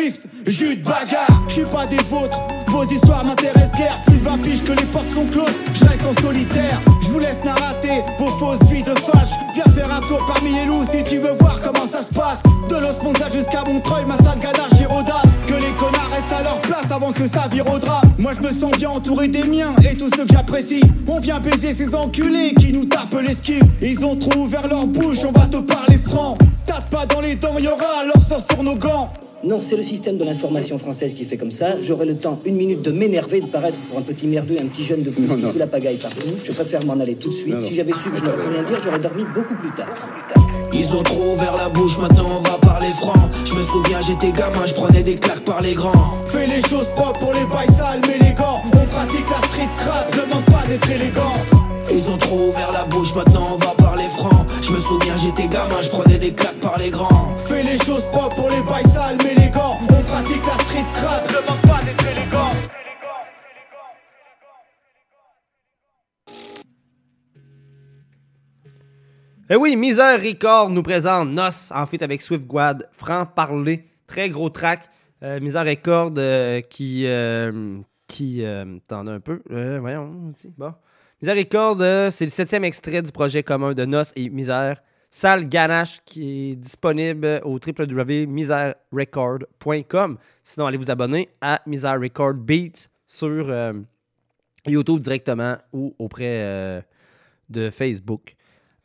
Swift, jus de bagarre, je suis pas des vôtres. Vos histoires m'intéressent guère, plus de 20 piges que les portes sont closes, je reste en solitaire. Je vous laisse narrater vos fausses vies de fâche. Viens faire un tour parmi les loups si tu veux voir comment ça se passe. De l'Osponza jusqu'à Montreuil, ma salle ganache Giroda. Que les connards restent à leur place avant que ça vire au. Moi je me sens bien entouré des miens et tous ceux que j'apprécie. On vient baiser ces enculés qui nous tapent l'esquive. Ils ont trop ouvert leur bouche, on va te parler franc. Tape pas dans les dents, y'aura leur sang sur nos gants. Non, c'est le système de l'information française qui fait comme ça. J'aurai le temps, une minute, de m'énerver, de paraître pour un petit merdeux, un petit jeune de plus qui fout la pagaille partout. Je préfère m'en aller tout de suite. Si j'avais su que je n'aurais rien dire, j'aurais dormi beaucoup plus tard. Ils ont trop ouvert la bouche, maintenant on va parler franc. Je me souviens, j'étais gamin, je prenais des claques par les grands. Fais les choses propres pour les bails sales, mais les gants. On pratique la street crade, demande pas d'être élégant. Ils ont trop ouvert la bouche, maintenant on va parler franc. Je me souviens, j'étais gamin, je prenais des claques par les grands. Fais les choses propres Eh oui, Misère Record nous présente Nos en fait avec Swift Guad, franc parler, très gros track. Euh, Misère Record euh, qui euh, t'en un peu. Voyons. Bon. Misère Record, c'est le septième extrait du projet commun de Nos et Misère. Salle Ganache qui est disponible au www.misererecord.com. Sinon, allez vous abonner à Misère Record Beats sur YouTube directement ou auprès de Facebook.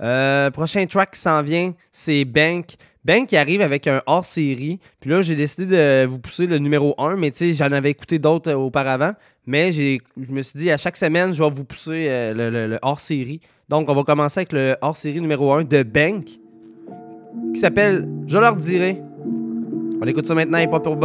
Euh, prochain track qui s'en vient, c'est Bank. Bank qui arrive avec un hors-série. Puis là, j'ai décidé de vous pousser le numéro 1, mais tu sais, j'en avais écouté d'autres euh, auparavant. Mais je me suis dit, à chaque semaine, je vais vous pousser euh, le, le hors-série. Donc, on va commencer avec le hors-série numéro 1 de Bank, qui s'appelle Je leur dirai. On écoute ça maintenant et pas pour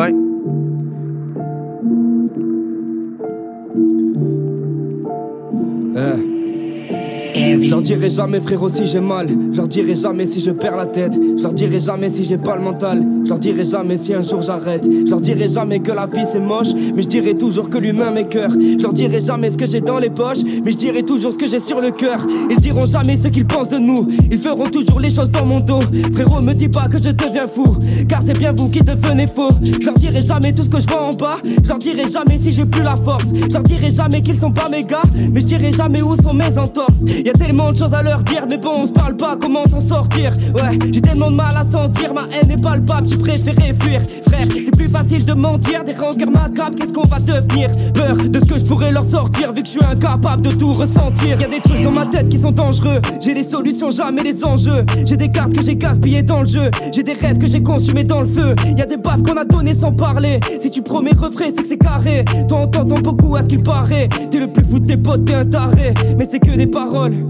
Je leur dirai jamais frérot si j'ai mal. Je leur dirai jamais si je perds la tête. Je leur dirai jamais si j'ai pas le mental. Je leur dirai jamais si un jour j'arrête. Je leur dirai jamais que la vie c'est moche. Mais je dirai toujours que l'humain m'est cœur. Je leur dirai jamais ce que j'ai dans les poches. Mais je dirai toujours ce que j'ai sur le cœur. Ils diront jamais ce qu'ils pensent de nous. Ils feront toujours les choses dans mon dos. Frérot me dis pas que je deviens fou. Car c'est bien vous qui devenez faux. Je leur dirai jamais tout ce que je vois en bas. Je leur dirai jamais si j'ai plus la force. Je leur dirai jamais qu'ils sont pas mes gars. Mais je dirai jamais où sont mes entorses tellement de choses à leur dire, mais bon, on se parle pas, comment s'en sortir? Ouais, j'ai tellement de mal à sentir, ma haine est palpable, j'ai préféré fuir. Frère, c'est plus facile de mentir, des rancœurs macabres, qu'est-ce qu'on va devenir? Peur de ce que je pourrais leur sortir, vu que je suis incapable de tout ressentir. Y a des trucs dans ma tête qui sont dangereux, j'ai les solutions, jamais les enjeux. J'ai des cartes que j'ai gaspillées dans le jeu, j'ai des rêves que j'ai consumés dans le feu. Y a des baffes qu'on a données sans parler. Si tu promets refrais, c'est que c'est carré. Toi, on beaucoup à ce qu'il paraît. T'es le plus fou de tes potes, t'es un taré, mais c'est que des paroles.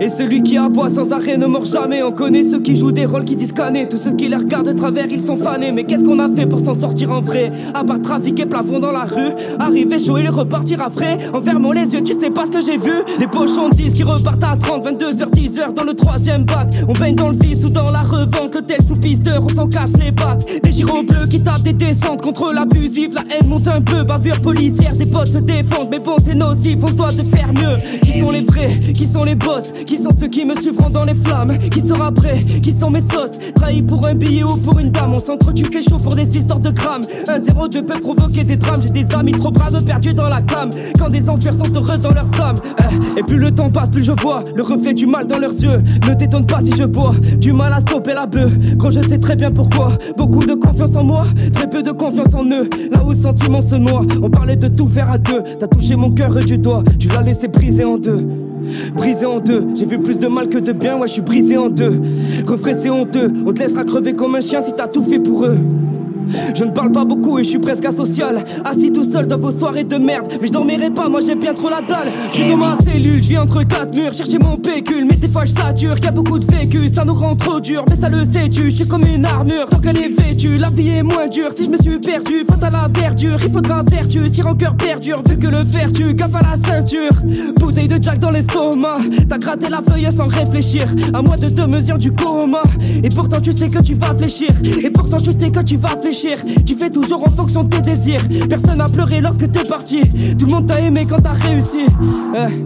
Et celui qui aboie sans arrêt ne mord jamais. On connaît ceux qui jouent des rôles qui disent canner. Tous ceux qui les regardent de travers, ils sont fanés. Mais qu'est-ce qu'on a fait pour s'en sortir en vrai? À part trafiquer plafond dans la rue, arriver chaud et repartir à frais. En fermant les yeux, tu sais pas ce que j'ai vu. Des pochons de 10 qui repartent à 30, 22h, 10h dans le troisième bat. On baigne dans le vice ou dans la revente. Le tel sous pisteur, on s'en casse les pattes. Des gyros bleus qui tapent des descentes contre l'abusif. La haine monte un peu, bavure policière. Des potes se défendent, mais bon, c'est nocif. On doit de faire mieux. Qui sont les vrais Qui sont les boss? Qui sont ceux qui me suivront dans les flammes? Qui sera prêt? Qui sont mes sauces? Trahis pour un billet ou pour une dame? On s'entretue fait chaud pour des histoires de grammes. Un 0-2 peut provoquer des drames. J'ai des amis trop braves perdus dans la cam. Quand des enfers sont heureux dans leur somme Eh, Et plus le temps passe plus je vois Le reflet du mal dans leurs yeux. Ne t'étonne pas si je bois Du mal à stopper la bœuf. Quand je sais très bien pourquoi Beaucoup de confiance en moi Très peu de confiance en eux. Là où le sentiment se noie On parlait de tout faire à deux. T'as touché mon cœur du doigt Tu l'as laissé briser en deux Brisé en deux, j'ai vu plus de mal que de bien, ouais je suis brisé en deux. Refrais c'est honteux, on te laissera crever comme un chien si t'as tout fait pour eux je ne parle pas beaucoup et je suis presque asocial. Assis tout seul dans vos soirées de merde. Mais je dormirai pas, moi j'ai bien trop la dalle. Je suis dans ma cellule, je vis entre quatre murs. Chercher mon pécule, mais des fois je sature Y'a beaucoup de vécu, ça nous rend trop dur Mais ça le sais-tu, je suis comme une armure. Tant qu'elle est vêtue, la vie est moins dure. Si je me suis perdu, faute à la verdure Il faudra vertu, si rancœur perdure Vu que le faire tu gaffe à la ceinture. Bouteille de Jack dans l'estomac. T'as gratté la feuille sans réfléchir. À moi de deux mesures du coma. Et pourtant tu sais que tu vas fléchir. Et pourtant tu sais que tu vas fléchir Tu fais toujours en fonction de tes désirs Personne n'a pleuré lorsque t'es parti Tout le monde t'a aimé quand t'as réussi Eh.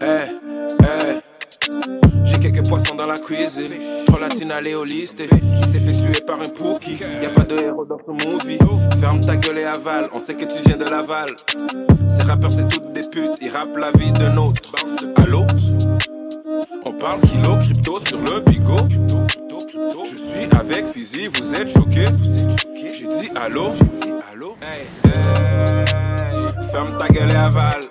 Eh, eh, poisson dans la cuisine. Trop latine à l'éoliste. Qui s'est fait tuer par un pookie. Y a pas de héros dans ce movie. Ferme ta gueule et avale. On sait que tu viens de Laval. Ces rappeurs, c'est toutes des putes. Ils rappent la vie de nôtre. Parle kilo, crypto sur le bigot. Je suis avec Fizi, vous êtes choqués. J'ai dit allô? J'ai dit allô? Hey, hey. Ferme ta gueule et avale.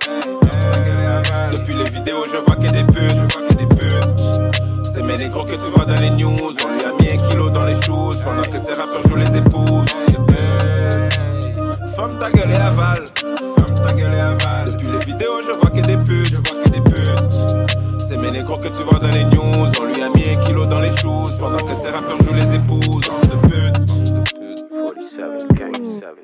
Depuis les vidéos, je vois que des putes. Je vois que des putes. C'est mes négros que tu vois dans les news. On lui a mis un kilo dans les choses. Pendant que ces rappeurs jouent les épouses. Ferme ta gueule et avale. Négros que tu vois dans les news. On lui a mis un kilo dans les choses. Pendant que ces rappeurs jouent les épouses. De pute.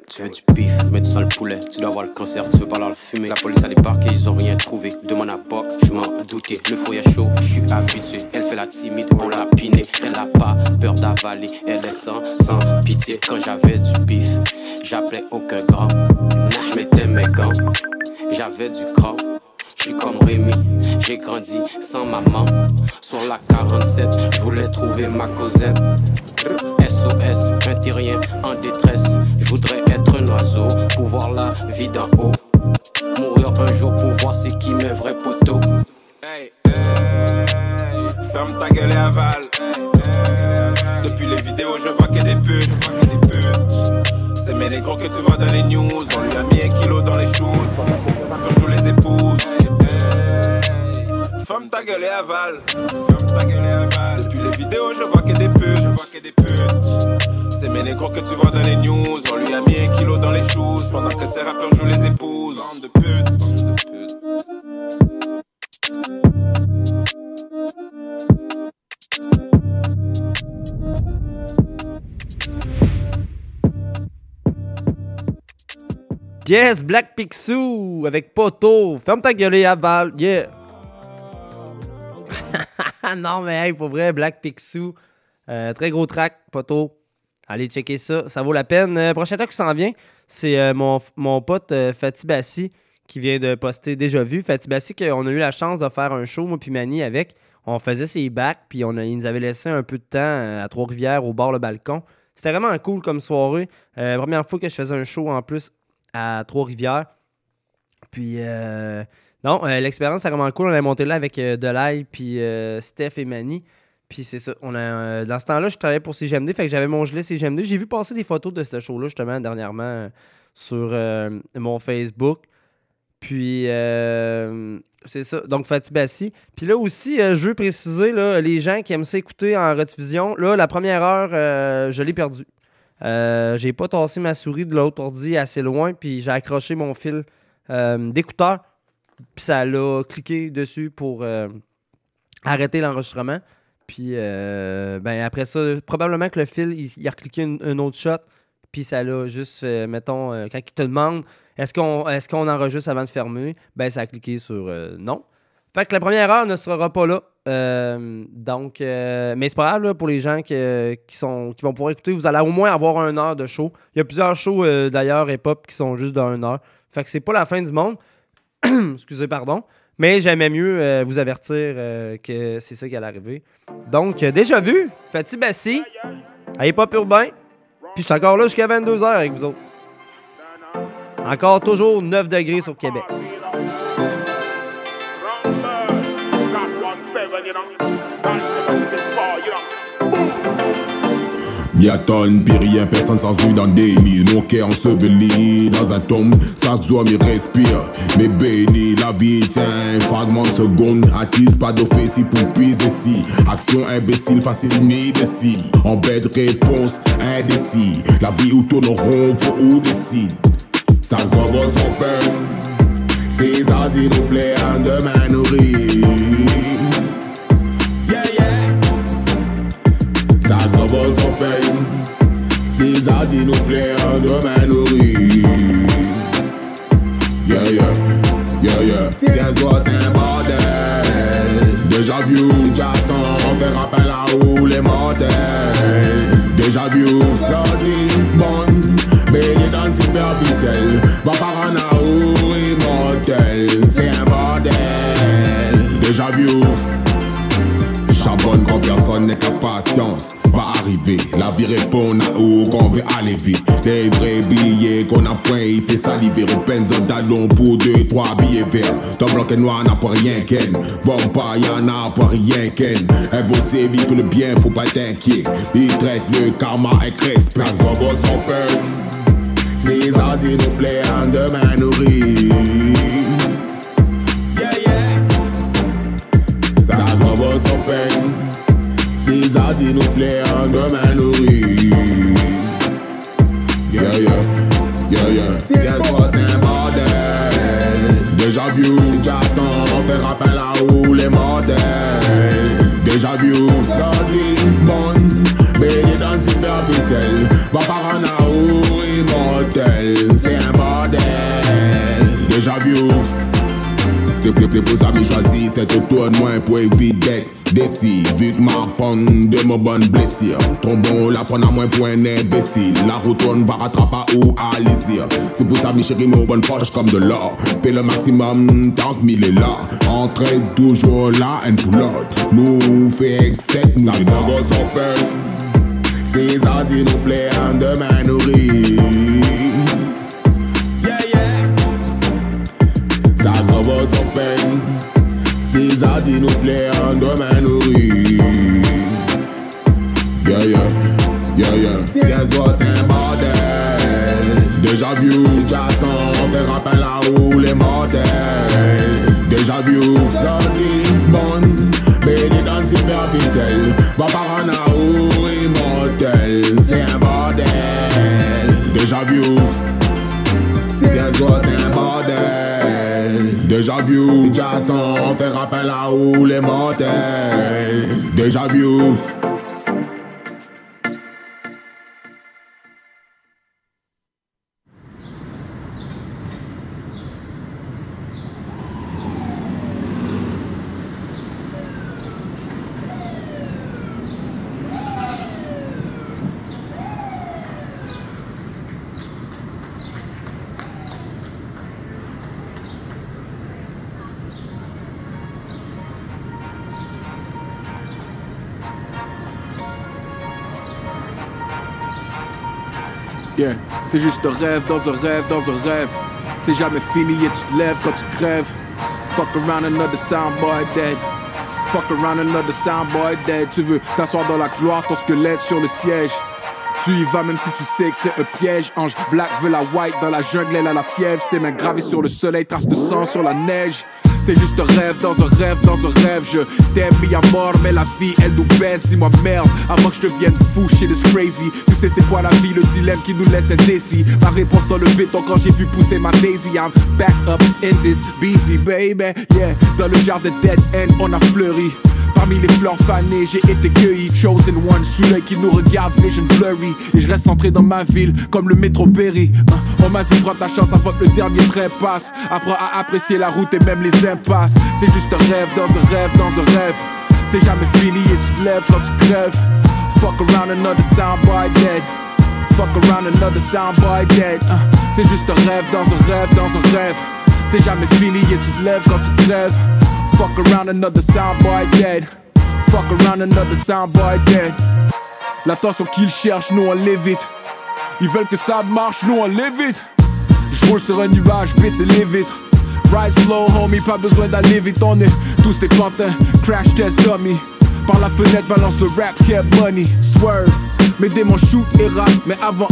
Tu veux du bif, mais tu sens le poulet. Tu dois avoir le cancer, tu veux pas leur fumer. La police a débarqué, ils ont rien trouvé. Demande à Boc, je m'en doutais. Le foyer chaud, je suis habitué. Elle fait la timide, on l'a piné. Elle a pas peur d'avaler, elle est sans, sans pitié. Quand j'avais du bif, j'appelais aucun grand. Je mettais mes gants, j'avais du cran. Suis comme Rémi, j'ai grandi sans maman. Sur la 47, je voulais trouver ma Cosette. SOS, un terrien en détresse. Je voudrais être un oiseau pour voir la vie d'en haut. Mourir un jour pour voir c'est qui mes vrais poteaux. Hey, hey, ferme ta gueule et avale. Depuis les vidéos, je vois que des putes. Que des putes. C'est mes négros que tu vois dans les news. On lui a mis un kilo dans les choses. Gueule et. Ferme ta gueule et avale. Depuis les vidéos, je vois que des putes. Je vois que des putes. C'est mes négros que tu vois dans les news. On lui a mis un kilo dans les choses. Pendant que ces rappeurs jouent les épouses. Bande de putes. Yes, Black Picsou avec Poto. Ferme ta gueule et avale. Yeah. non, mais hey, pour vrai, Black Picsou. euh, très gros track, Poto. Allez checker ça, ça vaut la peine. Euh, prochain track qui s'en vient, c'est euh, mon, mon pote euh, Fatih Bassi qui vient de poster Déjà Vu. Fatih Bassi, qu'on a eu la chance de faire un show, moi puis Mani, avec. On faisait ses bacs, puis on il nous avait laissé un peu de temps à Trois-Rivières, au bord le balcon. C'était vraiment cool comme soirée. Première fois que je faisais un show en plus à Trois-Rivières. Puis, non, euh, l'expérience, c'était vraiment cool. On a monté là avec euh, Delay, puis euh, Steph et Manny. Puis c'est ça. On a, euh, dans ce temps-là, je travaillais pour CGMD, fait que j'avais mon gilet CGMD. J'ai vu passer des photos de ce show-là, justement, dernièrement, sur mon Facebook. Puis, c'est ça. Donc, Fatih Bassi. Puis là aussi, je veux préciser, les gens qui aiment s'écouter en rediffusion, là, la première heure, je l'ai perdue. J'ai pas tassé ma souris de l'autre ordi assez loin, puis j'ai accroché mon fil d'écouteur, puis ça l'a cliqué dessus pour euh, arrêter l'enregistrement. Puis euh, ben après ça, probablement que le fil, il, a recliqué une- un autre shot, puis ça l'a juste, fait, mettons, euh, quand il te demande est-ce qu'on est enregistre avant de fermer, ben ça a cliqué sur euh, non. Fait que la première heure ne sera pas là. Euh, donc, euh, mais c'est pas pour les gens qui, sont, qui vont pouvoir écouter. Vous allez au moins avoir une heure de show. Il y a plusieurs shows euh, d'ailleurs hip-hop qui sont juste d'une heure. Fait que c'est pas la fin du monde. Excusez, pardon. Mais j'aimais mieux euh, vous avertir euh, que c'est ça qui allait arriver. Donc, euh, déjà vu, Fatih Bassi, à hip-hop urbain. Puis je suis encore là jusqu'à 22h avec vous autres. Encore toujours 9 degrés sur Québec. Y'a tonne, puis rien, personne sans dans des nids Mon cœur enseveli dans un tombe, chaque jour m'y respire. Mais béni, la vie tient, fragment de seconde Attise pas d'office, pour prise ici Action imbécile, facile, indécile En bête, réponse, indécis La vie où tourne rond, faut ou décide. Ça se voit sans peine C'est ça dit nous plaît, un demain nourri Yeah, yeah. Ça s'en va sans peine. Ça dit nous plaît un demain nourri Yeah yeah Yeah yeah. Tiens toi c'est un bordel. Déjà vu Jason On fait à où les mortels Déjà vu Claudie La vie répond à où qu'on veut aller vite. Des vrais billets qu'on a point, il fait saliver. Penzo talon pour deux, trois billets verts. Ton bloc noir n'a pas rien qu'en. Bon, pas y'en a pas rien qu'en. Un beau vie fait le bien, faut pas t'inquiéter. Il traite le karma avec respect. Son beau son peur. Les ordis nous plaît en demain nourri. Yeah, yeah. Ça s'en va son peine. Les ordis nous plaît en demain nourri. Yeah, yeah. Yeah, yeah. C'est quoi, c'est un bordel. Déjà vu, j'attends, on fait rappel à où les mortels. Déjà vu, bonne, béni dans le superficiel. Va par un à où immortel, c'est un bordel. Déjà vu. C'est pour ça que choisi cette moins pour éviter défi Vu que ma pomme de mon bonne blessure. Tombons la prendre à moins pour un imbécile. La route on va rattraper ou à l'isir C'est pour ça chéris nos bonnes poches comme de l'or. Paye le maximum tant que mille est là. Entrée toujours là and pour l'autre. Nous fait excès nous ça Sans peine ces adis nous plaît en demain nourri. Yeah, yeah, yeah, yeah. C'est quoi, c'est bordel. Déjà vu, j'attends, on fait rappel à où les mortels. Déjà vu, sorti, bonne, béni dans le superficiel. Va par un à où immortel. C'est un bordel. Déjà vu, c'est un bordel. Déjà vu, j'attends, on fait rappel à où les mortels. Déjà vu. C'est juste un rêve dans un rêve dans un rêve. C'est jamais fini et tu te lèves quand tu crèves. Fuck around another soundboy dead. Fuck around another soundboy dead. Tu veux t'asseoir dans la gloire, ton squelette sur le siège. Tu y vas même si tu sais que c'est un piège. Ange black veut la white dans la jungle, elle a la fièvre. Ses mains gravées sur le soleil, traces de sang sur la neige. C'est juste un rêve dans un rêve dans un rêve. Je t'aime mis à mort, mais la vie elle nous baisse. Dis-moi merde, avant que je devienne fou, shit is crazy. Tu sais c'est quoi la vie, le dilemme qui nous laisse indécis. Ma réponse dans le béton quand j'ai vu pousser ma daisy. I'm back up in this busy baby. Yeah, dans le jardin dead end on a fleuri. Parmi les fleurs fanées, j'ai été cueilli. Chosen one, celui qui nous regarde, vision blurry. Et je reste centré dans ma ville, comme le métro Berry. Hein, On m'a dit, prends ta chance avant que le dernier train passe. Apprends à apprécier la route et même les impasses. C'est juste un rêve dans un rêve dans un rêve. C'est jamais fini et tu te lèves quand tu crèves. Fuck around another soundboy dead. Fuck around another soundboy dead. Hein, C'est juste un rêve dans un rêve dans un rêve. C'est jamais fini et tu te lèves quand tu crèves. Fuck around another soundboy dead. Fuck around another soundboy dead. L'attention qu'ils cherchent, nous on l'évite. Ils veulent que ça marche, nous on l'évite. J'roule sur un nuage, baisser les vitres. Ride slow, homie, pas besoin d'aller vite. On est tous des pantins, crash test dummy. Par la fenêtre, balance le rap, yeah, money, swerve. Mes démons shoot et rap, mais avant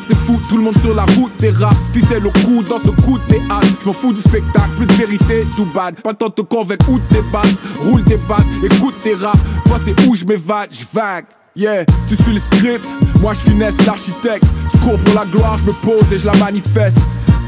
c'est fou, tout le monde sur la route des rap, ficelle au cou dans ce coup de théâtre, je m'en fous du spectacle, plus de vérité, tout bad, pas le temps de te convaincre où t'es bad, roule des battes, écoute tes rap, moi c'est où je m'évade, je vague. Yeah, tu suis le script, moi je finesse l'architecte. Je cours pour la gloire, je me pose et je la manifeste.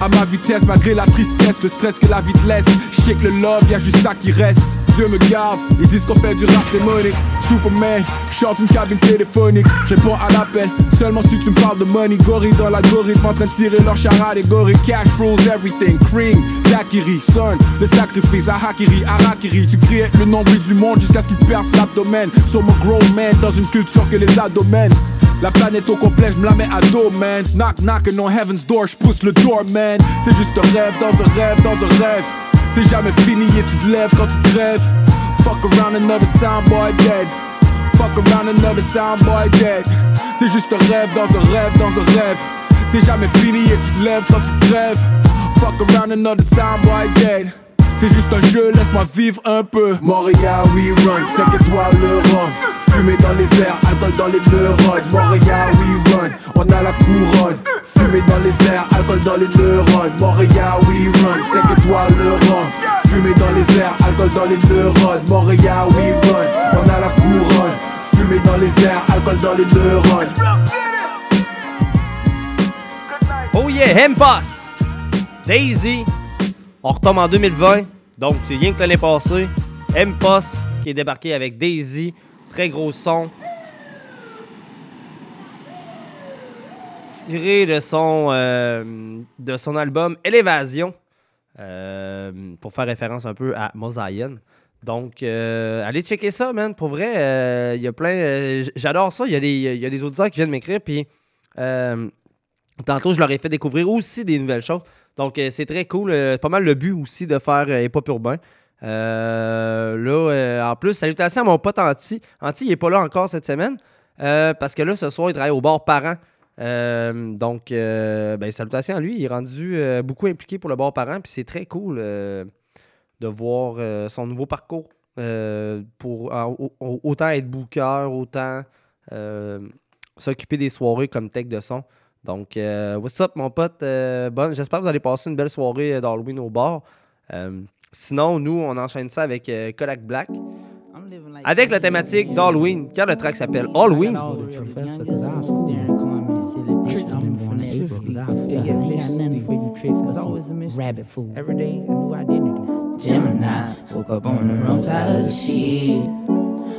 À ma vitesse, malgré la tristesse, le stress que la vie te laisse. Je le love, y'a juste ça qui reste. Dieu me garde, ils disent qu'on fait du rap démonique. Superman, chante une cabine téléphonique. Je réponds à l'appel, seulement si tu me parles de money. Gorille dans l'algorithme, en train de tirer leur charade et. Cash rules everything, cream, Zakiri, son, le sacrifice, Ahakiri, Arakiri. Tu crées le nombril du monde jusqu'à ce qu'il perce l'abdomen. Sur mon grown man, dans une culture que les adomènent. La planète au complet, je me la mets à dos, man. Knock, knock, on heaven's door, je pousse le door, man. C'est juste un rêve dans un rêve dans un rêve. C'est jamais fini et tu te lèves quand tu crèves. Fuck around another soundboy dead. Fuck around another soundboy dead. C'est juste un rêve dans un rêve dans un rêve. C'est jamais fini et tu te lèves quand tu crèves. Fuck around another soundboy dead. C'est juste un jeu, laisse-moi vivre un peu. Montréal, we run, 5 étoiles le run. Fumée dans les airs, alcool dans les neurones. Montréal, we run, on a la couronne. Fumée dans les airs, alcool dans les neurones. Montréal, we run, 5 étoiles le run. Fumée dans les airs, alcool dans les neurones. Montréal, we run, on a la couronne. Fumée dans les airs, alcool dans les neurones. Oh yeah, M-Boss! Daisy! On retombe en 2020, donc c'est rien que l'année passée. M-Post qui est débarqué avec Daisy, très gros son. Tiré de son, euh, de son album Élévasion, euh, pour faire référence un peu à Mosaïen. Donc, euh, allez checker ça, man. Pour vrai, il y a plein. J'adore ça. Il y, y a des auditeurs qui viennent m'écrire, puis tantôt, je leur ai fait découvrir aussi des nouvelles choses. Donc, euh, c'est très cool. Euh, pas mal le but aussi de faire euh, Hip Urbain. là, en plus, salutations à mon pote Anti. Anti, il n'est pas là encore cette semaine. parce que là, ce soir, il travaille au bord parent. donc, ben, salutations à lui. Il est rendu beaucoup impliqué pour le bord parent. Puis c'est très cool de voir son nouveau parcours. pour autant être booker, autant s'occuper des soirées comme tech de son. Donc, euh, what's up, mon pote? Euh, bon, J'espère que vous allez passer une belle soirée euh, d'Halloween au bar. sinon, nous, on enchaîne ça avec Kodak Black. Avec la thématique d'Halloween, car le track s'appelle Halloween. Gemini, woke up on the wrong side of the sheet.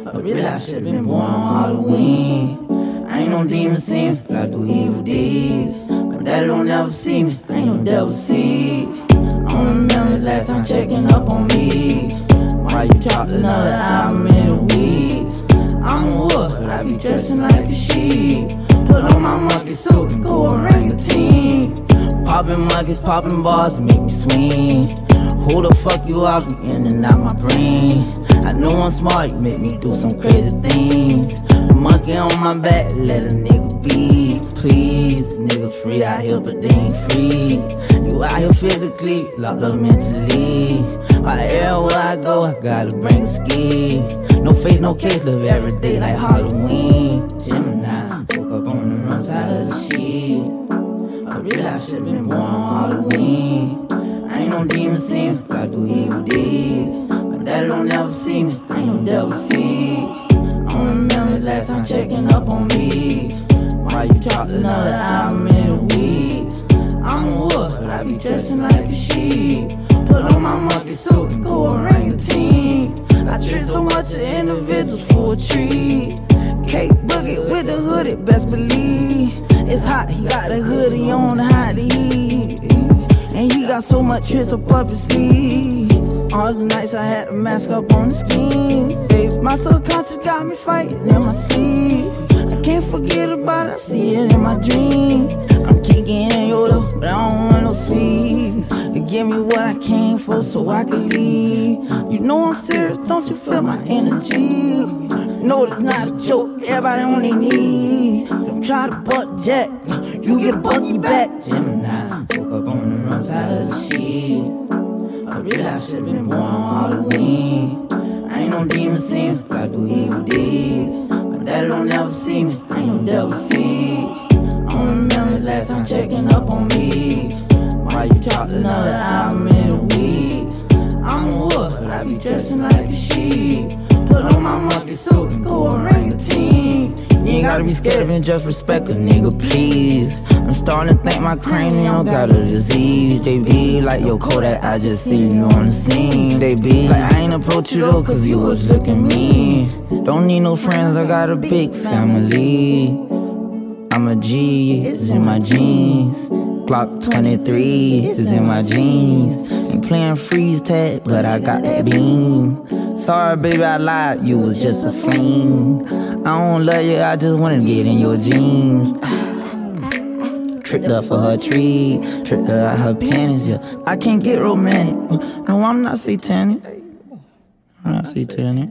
I should have been born on Halloween. I ain't no demon seeing, but I do evil deeds. My daddy don't never see me, I ain't no devil don't remember the last time checking up on me. Why you dropped another album in a week? I'm a wolf, I be dressing like a sheep. Put on my monkey suit and go orangutan. Popping monkeys, popping bars to make me swing. Who the fuck you are? Be in and out my brain. I know I'm smart, you make me do some crazy things. Monkey on my back, let a nigga be. Please, niggas free out here, but they ain't free. You out here physically, locked up mentally. Everywhere I go, I gotta bring a ski. No face, no case, live every day like Halloween. Gemini, woke up on the wrong side of the sheet. I realized I should've been born on Halloween. I ain't no demon seeing, but I do evil deeds. My Daddy don't never see me, I ain't no devil see. I remember last time checking up on me. Why you dropped another album in a week? I'm a wolf, I be dressing like a sheep. Put on my monkey suit and go orangutan. I treat so much of individuals for a treat. Cake boogie with the hoodie, best believe. It's hot, he got the hoodie on to hide the heat. Got so much tricks up up his sleeve. All the nights I had a mask up on the scheme. Babe, my subconscious got me fighting in my sleep. I can't forget about it, I see it in my dream. I'm kicking in Yoda, but I don't want no sweet. You give me what I came for so I can leave. You know I'm serious, don't you feel my energy? No, it's not a joke, everybody on their knees. Don't try to butt jet, you get bucky back. Gemini, on wrong side of the sheet. I realize should've been born on Halloween. I ain't no demon seeing, but I do evil deeds. My daddy don't never see me, I ain't no devil don't remember the last time checking up on me. Why you dropped another album in a week? I'm a wolf, I be dressing like a sheep. Put on my monkey suit and go orangutan. You ain't gotta be scared and just respect a nigga, please. I'm starting to think my cranium got a disease. They be like, yo, Kodak, I just see you on the scene. They be like, I ain't approach you though, cause you was looking mean. Don't need no friends, I got a big family. I'm a G, it's in my jeans. Glock 23 is in my jeans. Ain't playing freeze tag, but I got that beam. Sorry, baby, I lied, you was just a fiend. I don't love you, I just wanna get in your jeans. Tricked up for her tree, tricked her out her panties, yeah. I can't get romantic. No, I'm not satanic. I'm not satanic.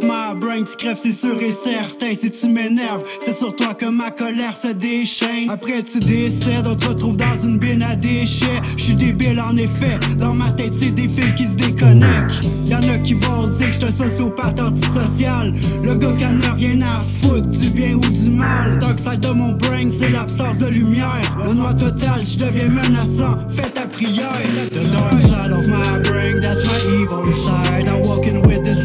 Brain, tu crèves, c'est sûr et certain. Si tu m'énerves, c'est sur toi que ma colère se déchaîne. Après tu décèdes, on te retrouve dans une bine à déchets. J'suis débile en effet, dans ma tête c'est des fils qui se déconnectent. Y'en a qui vont dire que j'suis un sociopathe antisocial. Le gars qui a rien à foutre du bien ou du mal. Dark side de mon brain, c'est l'absence de lumière. Le noir total, je deviens menaçant. Fais ta prière. The dark side of my brain, that's my evil side. I'm walking with the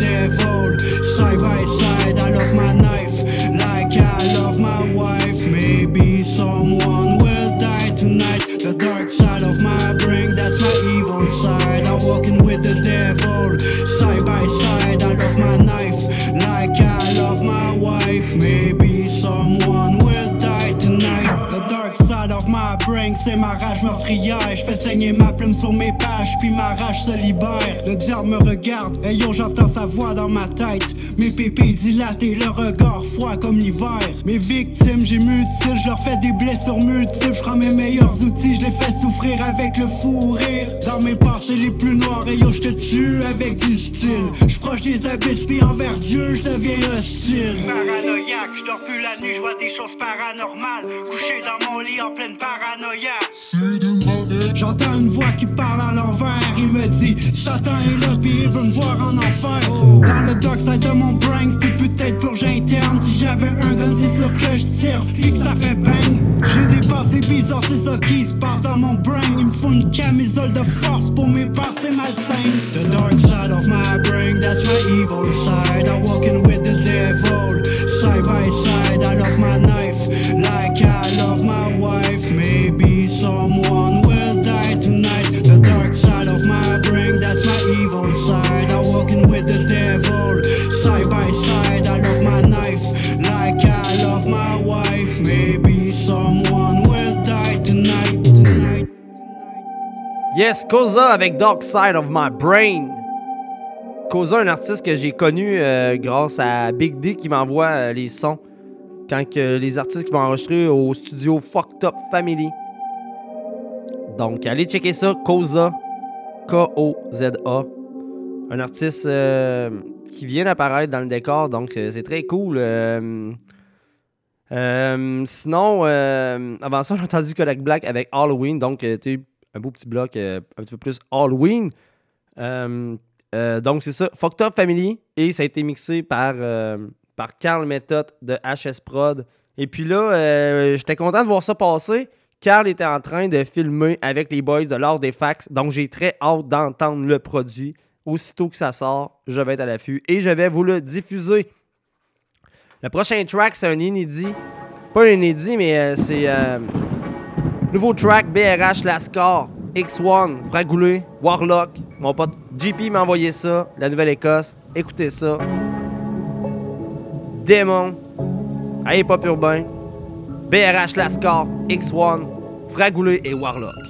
my wife. Maybe someone will die tonight. The dark side of my brain, that's my evil side. I'm walking with the devil, side by side. I love my knife like I love my wife. Maybe someone will die tonight. The dark side of my brain, c'est ma rage meurtrière. Saigner ma plume sur mes pages, puis ma rage se libère. Le diable me regarde, et yo, j'entends sa voix dans ma tête. Mes pépés dilatés, le regard froid comme l'hiver. Mes victimes, j'ai multiples, je leur fais des blessures multiples. Je prends mes meilleurs outils, je les fais souffrir avec le fou rire. Dans mes pensées les plus noires, et yo, je te tue avec du style. Je proche des abysses, puis envers Dieu, je deviens hostile. Paranoïaque, je dors plus la nuit, je vois des choses paranormales. Couché dans mon lit en pleine paranoïa. J'entends une voix qui parle à l'envers. Il me dit Satan est là, puis il veut me voir en enfer. Dans le dark side de mon brain, c'était peut-être purge interne. Si j'avais un gun, c'est sûr que je tire, puis que ça fait bang. J'ai des pensées bizarres, c'est ça qui se passe dans mon brain. Il me faut une camisole de force pour mes pensées malsaines. The dark side of my brain, that's my evil side. I'm walking with the devil, Koza avec Dark Side of My Brain. Koza, un artiste que j'ai connu euh, grâce à Big D qui m'envoie euh, les sons quand les artistes qui vont enregistrer au studio Fucked Up Family. Donc, allez checker ça, Koza, K-O-Z-A. Un artiste euh, qui vient d'apparaître dans le décor, donc c'est très cool. Sinon, avant ça, on a entendu Kodak Black avec Halloween, donc tu un beau petit bloc euh, un petit peu plus Halloween. Euh, euh, donc c'est ça, Fucked Up Family, et ça a été mixé par, par Carl Method de HS Prod. Et puis là, j'étais content de voir ça passer. Carl était en train de filmer avec les boys de l'art des fax, donc j'ai très hâte d'entendre le produit. Aussitôt que ça sort, je vais être à l'affût et je vais vous le diffuser. Le prochain track, c'est un inédit. Pas un inédit, mais c'est nouveau track BRH Lascar, X1, Fragoulé, Warlock. Mon pote JP m'a envoyé ça, la Nouvelle-Écosse. Écoutez ça. Démon, Allez Pop Urbain, BRH Lascar, X1, Fragoulé et Warlock.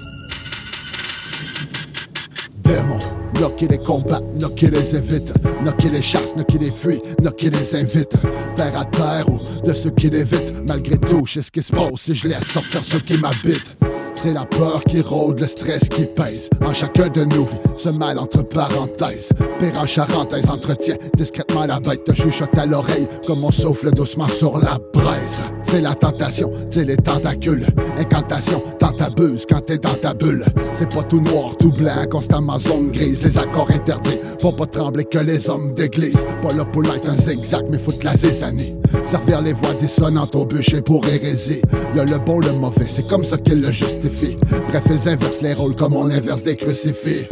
Démons, knocker les combats, knocker les évite, knocker les chasses, knocker les fuit, knocker les invite. Terre à terre ou de ceux qui l'évitent, malgré tout, je sais ce qui se passe si je laisse sortir ceux qui m'habitent. C'est la peur qui rôde, le stress qui pèse. En chacun de vies, ce mal entre parenthèses. Père en charentaise entretient discrètement la bête. Te chuchote à l'oreille comme on souffle doucement sur la braise c'est la tentation, c'est les tentacules. Incantation, tant t'abuses quand t'es dans ta bulle. C'est pas tout noir, tout blanc, constamment zone grise. Les accords interdits, faut pas trembler que les hommes d'église. Pas là pour être un zigzag, mais foutre la zizanie. Servir les voix dissonantes au bûcher pour hérésie. Y'a le bon, le mauvais, c'est comme ça qu'ils le justifient. Bref, ils inversent les rôles comme on inverse des crucifix.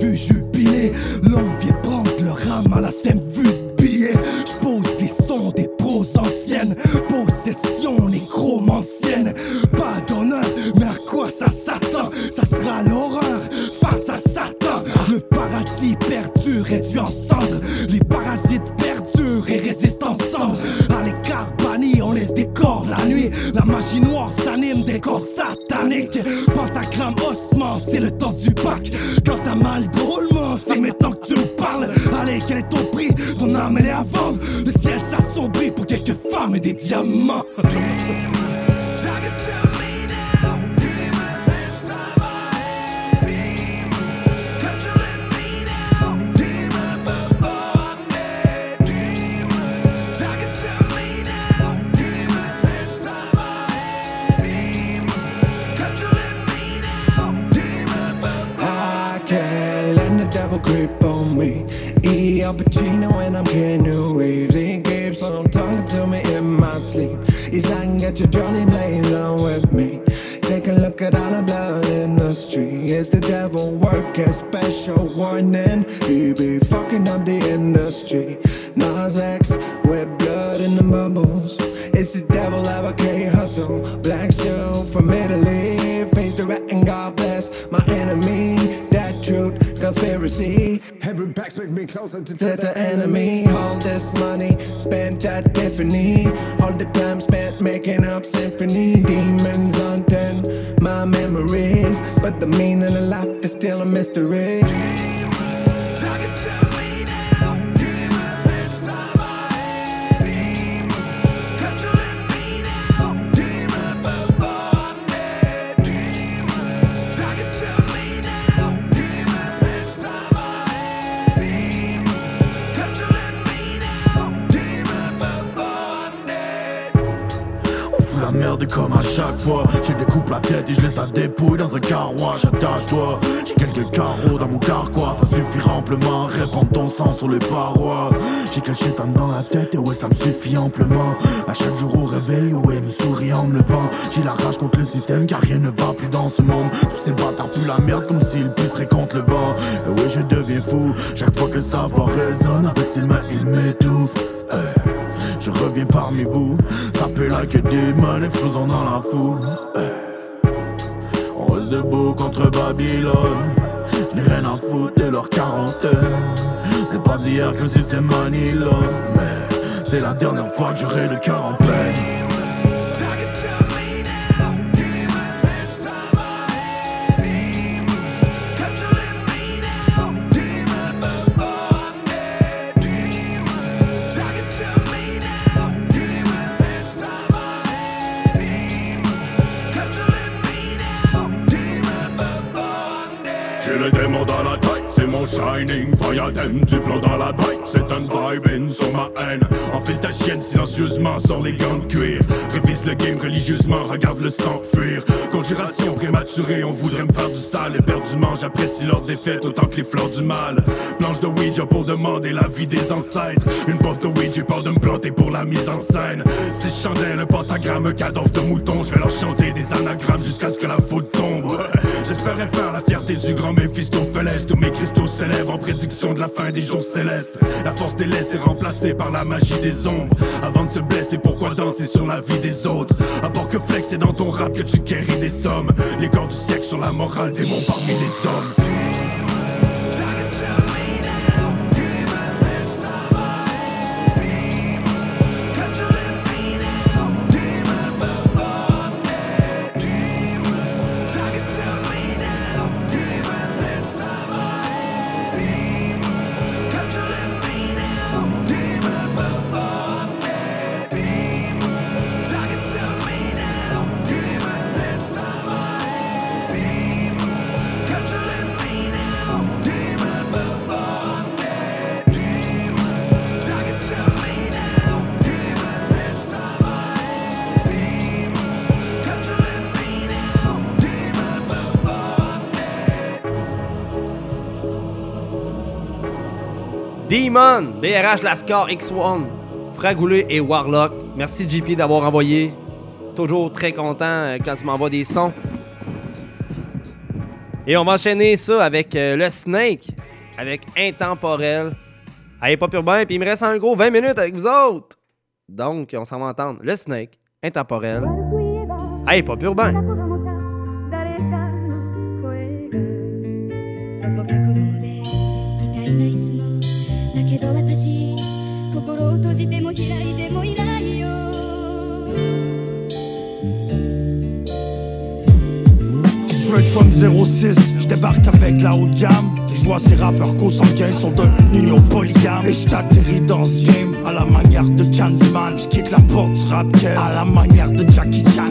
vue jubilée s'anime des courses sataniques. Pentagramme ossement, c'est le temps du bac. Quand t'as mal drôlement, c'est maintenant que tu me parles. Allez, quel est ton prix? Ton âme, elle est à vendre. Le ciel s'assombrit pour quelques femmes et des diamants. grip on me. E. Al Pacino and I'm Keanu Reeves. He keeps on talking to me in my sleep. He's like, get your Johnny Blaze on with me. Take a look at all the blood in the street. Is the devil working special warning. He be fucking up the industry. Nas X with blood in the bubbles. It's the devil advocate hustle. Black shoe from Italy. Face the rat and God bless my enemy. That truth conspiracy. Every back make me closer to, to the enemy. All this money spent at Tiffany. All the time spent making up symphony. Demons haunting my memories. But the meaning of life is still a mystery. Sur les parois. J'ai quelque temps dans la tête et ouais, ça me suffit amplement. À chaque jour au réveil, ouais, me sourit en me le pain. J'ai la rage contre le système car rien ne va plus dans ce monde. Tous ces bâtards puent la merde comme s'ils puisseraient contre le vent. Et ouais, je deviens fou chaque fois que ça va résonne. Avec ses mains, il m'étouffe. Eh, je reviens parmi vous, ça peut là que des mains explosant dans la foule. On reste debout contre Babylone. Je n'ai rien à foutre de leur quarantaine. C'est pas d'hier que le système manie mais c'est la dernière fois que j'aurai le cœur en peine. Shining, fire du plomb dans la bite, c'est un vibe sur ma haine. Enfile ta chienne silencieusement, sors les gants de cuir. Révise le game religieusement, regarde le sang fuir. Conjuration prématurée, on voudrait me faire du sale. Éperdument, j'apprécie leur défaite autant que les fleurs du mal. Planche de Ouija pour demander la vie des ancêtres. Une pauvre de weed, j'ai peur de me planter pour la mise en scène. C'est chandelle, un pentagramme, cadavre de mouton. Je vais leur chanter des anagrammes jusqu'à ce que la faute tombe. J'espérais faire la fierté du grand la fin des jours célestes. La force des laisses est remplacée par la magie des ombres. Avant de se blesser, pourquoi danser sur la vie des autres? À part que flex, c'est dans ton rap que tu guéris des sommes. Les corps du siècle sur la morale des parmi les hommes. BRH Lascar X1, Fragoulé et Warlock. Merci JP d'avoir envoyé. Toujours très content euh, quand tu m'envoies des sons. Et on va enchaîner ça avec euh, le Snake, avec Intemporel. Allez, pas urbain, puis il me reste un gros 20 minutes avec vous autres. Donc, on s'en va entendre. Le Snake, Intemporel. Allez, pas urbain を閉じても開いてもいないよ Straight from 06, je débarque avec la haute gamme je vois ces rappeurs consanguins sont d'une union polygame Et j't'atterris dans ce game à la manière de Candyman J'quitte la porte du rap à la manière de Jackie Chan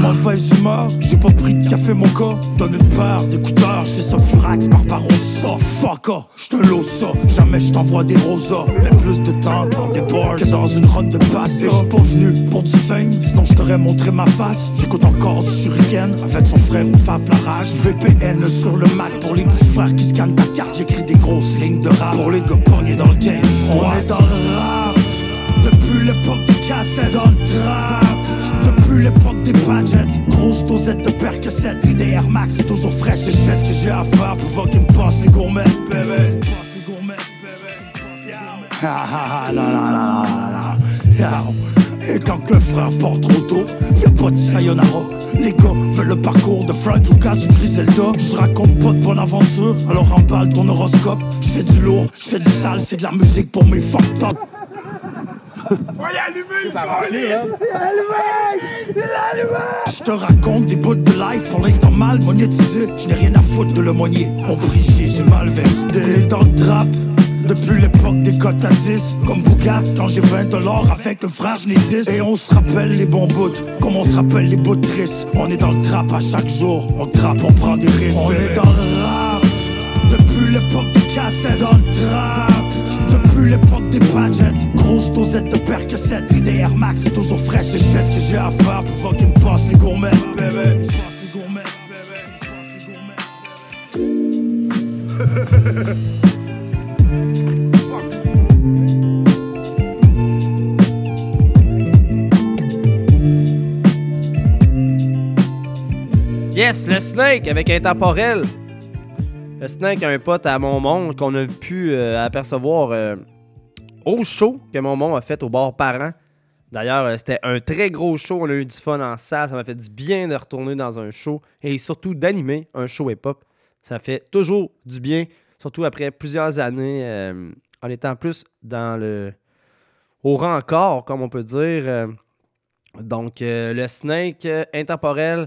Mauvaise humeur, j'ai pas pris de café mon gars Donne une paire d'écouteurs, j'fais ça furax par ça Fuck off, j'te ça, jamais j't'envoie des rosas. Mais plus de temps dans des bars que dans une run de passe. Et j'suis pas venu pour du fame, sinon j't'aurais montré ma face. J'écoute encore du shuriken avec son frère ou Faf la rage. VPN sur le Mac pour les petits frères qui se scanne ta carte, j'écris des grosses lignes de rap Pour les gars pognés dans le game. On est dans le rap Depuis l'époque cassettes dans le trap Depuis l'époque des budgets Grosse dosette de Percocet Les Air Max toujours fraîche Et je fais ce que j'ai à faire pour pas qu'ils me passent les gourmets bébé Ah ah ah la la la la et quand le frère porte trop tôt, y'a pas de sayonara. Les gars veulent le parcours de Frank Lucas ou Griselda. Je raconte pas de bonne aventure, alors emballe ton horoscope. Je du lourd, je fais du sale, c'est de la musique pour mes fucked. Je te raconte des bouts de life pour l'instant mal monétisé. Je n'ai rien à foutre de le moigner. On brille Jésus mal validé dans le trap. Depuis l'époque des cotes à 10 Comme Bougat quand j'ai 20 dollars avec le frère je 10 Et on se rappelle les bons bouts. Comme on se rappelle les bouts tristes On est dans le trap à chaque jour. On trappe, on prend des risques. On est dans le rap. Depuis l'époque des cassettes dosette de Percocet Les Air Max c'est toujours fraîche je fais ce que j'ai à faire pour pas qu'ils me passent les gourmets bébé Yes, le Snake avec Intemporel. Le Snake a un pote à mon monde qu'on a pu euh, apercevoir euh, au show que mon monde a fait au bar parent. D'ailleurs, euh, c'était un très gros show. On a eu du fun en salle. Ça m'a fait du bien de retourner dans un show et surtout d'animer un show hip-hop. Ça fait toujours du bien, surtout après plusieurs années en étant plus dans le. au rang comme on peut dire. donc, le Snake intemporel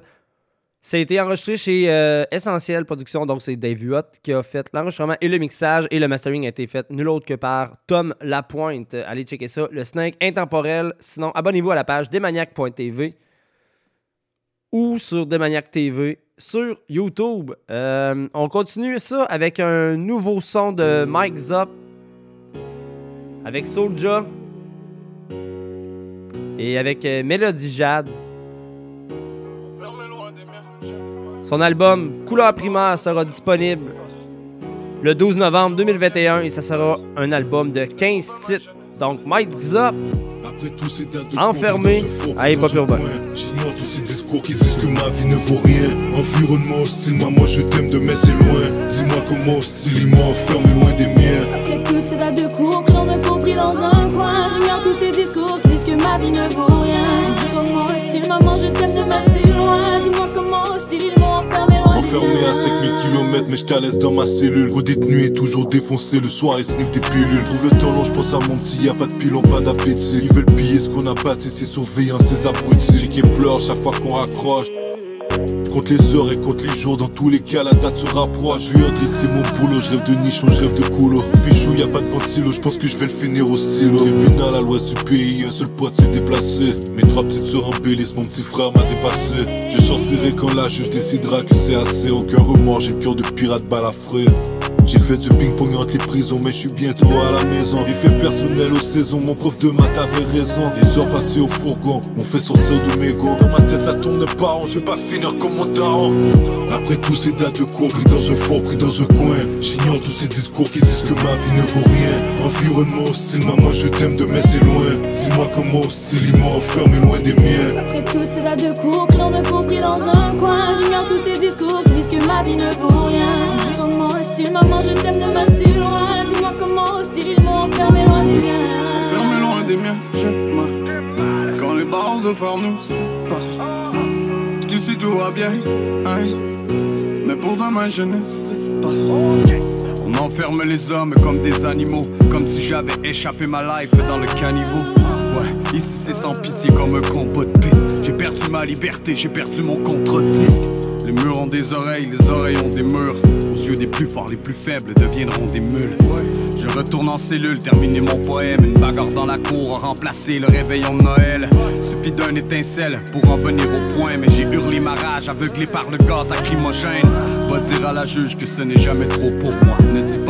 ça a été enregistré chez euh, Essentiel Production, donc c'est Dave Huot qui a fait l'enregistrement et le mixage et le mastering a été fait nul autre que par Tom Lapointe. Allez checker ça, le Snake intemporel. Sinon, abonnez-vous à la page demaniac.tv ou sur Demaniac TV sur YouTube. Euh, on continue ça avec un nouveau son de Mike Zop avec Soulja et avec euh, Melody Jade. Son album Couleur primaire sera disponible le 12 novembre 2021 et ça sera un album de 15 titres. Donc Mike Zop, enfermé à Hip Hop Urbain. J'ignore tous ces discours qui disent que ma vie ne vaut rien. Environnement hostile, moi je t'aime de mais c'est loin. Dis-moi comment hostile, il m'a enfermé loin des miens. Après toutes ces dates de cours, pris dans un faux, pris dans un coin. J'ignore tous ces discours qui disent que ma vie ne vaut rien. Environnement hostile, maman je t'aime de mais c'est loin. Dis-moi comment m'ont enfermé à 5000 km, mais je laisse dans ma cellule. Gros détenu est toujours défoncé le soir et sniff des pilules. Trouve le temps long, je pense à mon petit, y a pas de pilon, pas d'appétit. Ils veulent piller ce qu'on a pas, c'est surveillance, ces abrutis. J'ai qui pleure chaque fois qu'on raccroche. Compte les heures et compte les jours, dans tous les cas la date se rapproche. Je c'est mon boulot, je rêve de nichon, je rêve de coulo. Fichou, y a pas de ventilo, je pense que je vais le finir au stylo. Tribunal à l'ouest du pays, un seul pote s'est déplacé. Mes trois petites sœurs embellissent, mon petit frère m'a dépassé. Je sortirai quand la juge décidera que c'est assez. Aucun remords, j'ai le cœur de pirate balafré. J'ai fait du ping-pong entre les prisons, mais je suis bientôt à la maison. Effet personnel aux saisons, mon prof de maths avait raison. Des heures passées au fourgon, on fait sortir de mes Dans ma tête, ça tourne pas rond, je vais pas finir comme mon daron. Après tous ces dates de cours, pris dans un fort, pris dans un coin. J'ignore tous ces discours qui disent que ma vie ne vaut rien. Environnement hostile, maman, je t'aime de mais c'est loin. Dis-moi comment hostile, il m'a enfermé loin des miens. Après toutes ces dates de cours, pris dans un faux, pris dans un coin. J'ignore tous ces discours qui disent que ma vie ne vaut rien. Maman, je t'aime de mais si loin. Dis-moi comment hostile, ils m'ont enfermé loin des miens. Fermé loin des miens, j'ai mal. Quand les barres de phare nous séparent. D'ici tout va bien, hein. Mais pour demain, je ne sais pas. On enferme les hommes comme des animaux, comme si j'avais échappé ma life dans le caniveau. Ouais, ici c'est sans pitié comme un combat de paix. J'ai perdu ma liberté, j'ai perdu mon contre-disque. Les murs ont des oreilles, les oreilles ont des murs. Yeux des plus forts, les plus faibles deviendront des mules. Je retourne en cellule, terminer mon poème. Une bagarre dans la cour a remplacé le réveillon de Noël. Suffit d'un étincelle pour en venir au point. Mais j'ai hurlé ma rage, aveuglé par le gaz lacrymogène. Va dire à la juge que ce n'est jamais trop pour moi.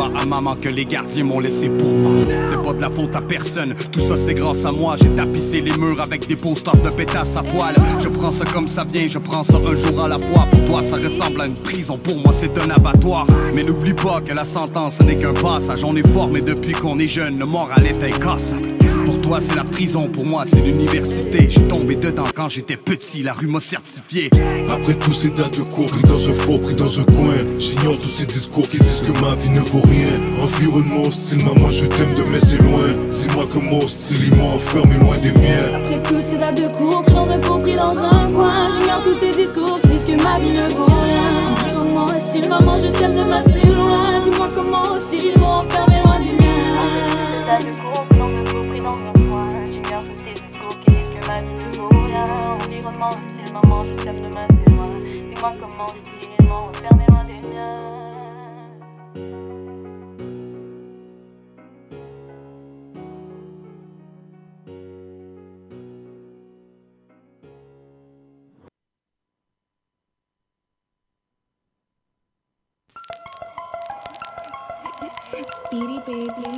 À maman que les gardiens m'ont laissé pour moi. C'est pas de la faute à personne, tout ça c'est grâce à moi. J'ai tapissé les murs avec des posters de pétasse à poil. Je prends ça comme ça vient, je prends ça un jour à la fois. Pour toi, ça ressemble à une prison, pour moi, c'est un abattoir. Mais n'oublie pas que la sentence n'est qu'un passage. On est fort, mais depuis qu'on est jeune, le moral est incassable. Pour toi, c'est la prison, pour moi, c'est l'université. J'ai tombé dedans quand j'étais petit, la rue m'a certifié. Après tous ces dates de cours, pris dans un faux, pris dans un coin. J'ignore tous ces discours qui disent que ma vie ne vaut rien. Environnement hostile, maman, je t'aime de mais c'est loin. Dis-moi comment hostile, ils m'ont enfermé loin des miens. Après toutes ces dates de cours, pris dans un faux, pris dans un coin. J'ignore tous ces discours qui disent que ma vie ne vaut rien. Environnement hostile, maman, je t'aime de m'assez loin. Dis-moi comment hostile, ils m'ont enfermé Environnement hostile, maman, je t'aime de m'assez loin. Dis-moi comment m'ont enfermé loin des miens. Speedy baby.